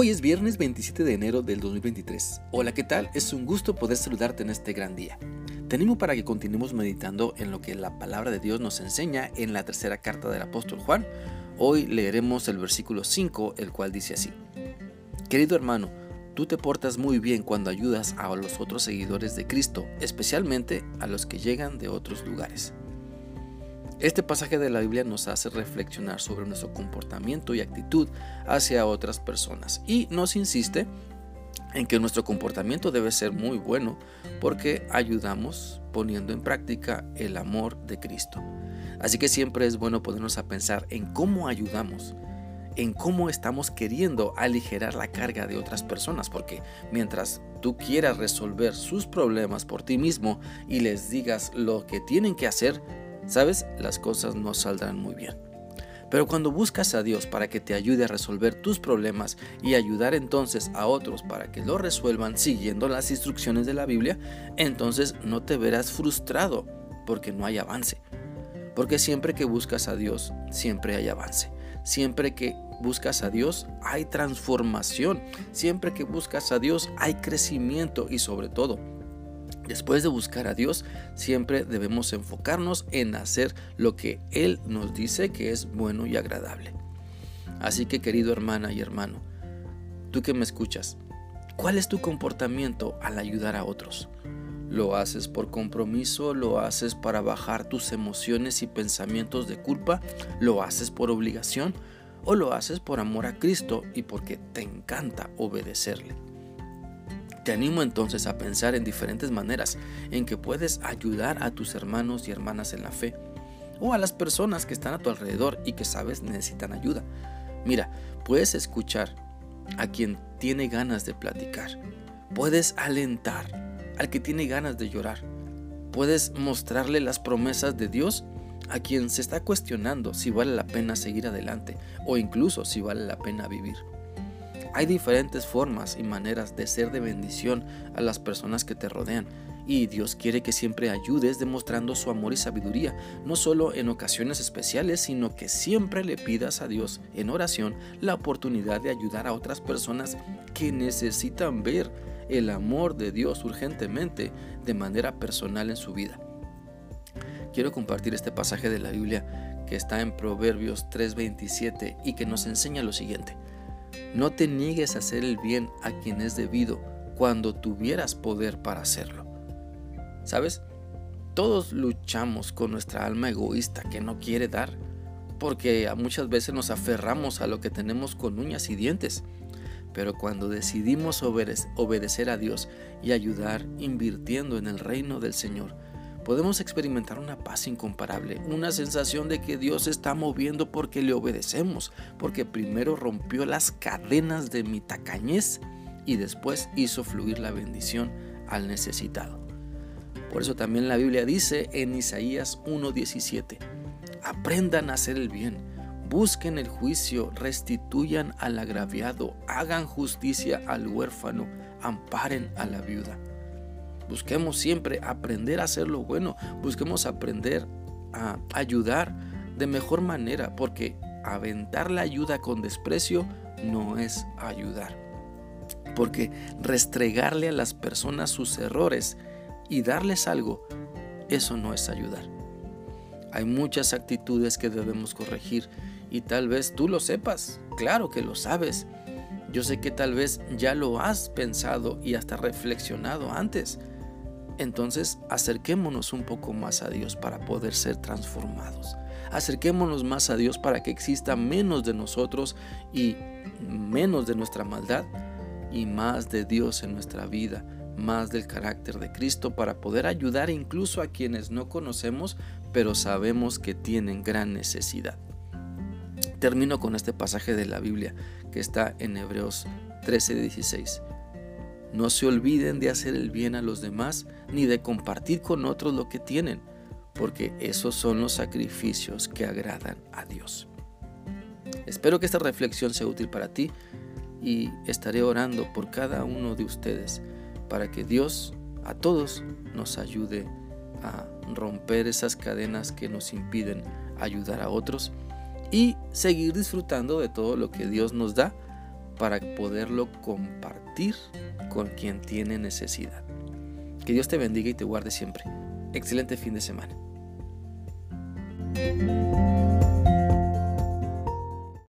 Hoy es viernes 27 de enero del 2023. Hola, ¿qué tal? Es un gusto poder saludarte en este gran día. Te animo para que continuemos meditando en lo que la palabra de Dios nos enseña en la tercera carta del apóstol Juan. Hoy leeremos el versículo 5, el cual dice así. Querido hermano, tú te portas muy bien cuando ayudas a los otros seguidores de Cristo, especialmente a los que llegan de otros lugares. Este pasaje de la Biblia nos hace reflexionar sobre nuestro comportamiento y actitud hacia otras personas y nos insiste en que nuestro comportamiento debe ser muy bueno porque ayudamos poniendo en práctica el amor de Cristo. Así que siempre es bueno ponernos a pensar en cómo ayudamos, en cómo estamos queriendo aligerar la carga de otras personas, porque mientras tú quieras resolver sus problemas por ti mismo y les digas lo que tienen que hacer, sabes, las cosas no saldrán muy bien. Pero cuando buscas a Dios para que te ayude a resolver tus problemas y ayudar entonces a otros para que lo resuelvan siguiendo las instrucciones de la Biblia, entonces no te verás frustrado porque no hay avance. Porque siempre que buscas a Dios, siempre hay avance. Siempre que buscas a Dios, hay transformación. Siempre que buscas a Dios, hay crecimiento y sobre todo, Después de buscar a Dios, siempre debemos enfocarnos en hacer lo que Él nos dice que es bueno y agradable. Así que querido hermana y hermano, tú que me escuchas, ¿cuál es tu comportamiento al ayudar a otros? ¿Lo haces por compromiso? ¿Lo haces para bajar tus emociones y pensamientos de culpa? ¿Lo haces por obligación? ¿O lo haces por amor a Cristo y porque te encanta obedecerle? Te animo entonces a pensar en diferentes maneras en que puedes ayudar a tus hermanos y hermanas en la fe o a las personas que están a tu alrededor y que sabes necesitan ayuda. Mira, puedes escuchar a quien tiene ganas de platicar. Puedes alentar al que tiene ganas de llorar. Puedes mostrarle las promesas de Dios a quien se está cuestionando si vale la pena seguir adelante o incluso si vale la pena vivir. Hay diferentes formas y maneras de ser de bendición a las personas que te rodean. Y Dios quiere que siempre ayudes demostrando su amor y sabiduría, no solo en ocasiones especiales, sino que siempre le pidas a Dios en oración la oportunidad de ayudar a otras personas que necesitan ver el amor de Dios urgentemente de manera personal en su vida. Quiero compartir este pasaje de la Biblia que está en Proverbios 3:27 y que nos enseña lo siguiente. No te niegues a hacer el bien a quien es debido cuando tuvieras poder para hacerlo. ¿Sabes? Todos luchamos con nuestra alma egoísta que no quiere dar, porque muchas veces nos aferramos a lo que tenemos con uñas y dientes. Pero cuando decidimos obedecer a Dios y ayudar invirtiendo en el reino del Señor, podemos experimentar una paz incomparable, una sensación de que Dios está moviendo porque le obedecemos, porque primero rompió las cadenas de mi tacañez y después hizo fluir la bendición al necesitado. Por eso también la Biblia dice en Isaías 1:17, aprendan a hacer el bien, busquen el juicio, restituyan al agraviado, hagan justicia al huérfano, amparen a la viuda. Busquemos siempre aprender a hacer lo bueno. Busquemos aprender a ayudar de mejor manera, porque aventar la ayuda con desprecio no es ayudar. Porque restregarle a las personas sus errores y darles algo, eso no es ayudar. Hay muchas actitudes que debemos corregir y tal vez tú lo sepas, claro que lo sabes. Yo sé que tal vez ya lo has pensado y hasta reflexionado antes, entonces acerquémonos un poco más a Dios para poder ser transformados. Acerquémonos más a Dios para que exista menos de nosotros y menos de nuestra maldad y más de Dios en nuestra vida, más del carácter de Cristo para poder ayudar incluso a quienes no conocemos, pero sabemos que tienen gran necesidad. Termino con este pasaje de la Biblia que está en Hebreos 13:16. No se olviden de hacer el bien a los demás ni de compartir con otros lo que tienen, porque esos son los sacrificios que agradan a Dios. Espero que esta reflexión sea útil para ti y estaré orando por cada uno de ustedes para que Dios a todos nos ayude a romper esas cadenas que nos impiden ayudar a otros y seguir disfrutando de todo lo que Dios nos da para poderlo compartir con quien tiene necesidad. Que Dios te bendiga y te guarde siempre. Excelente fin de semana.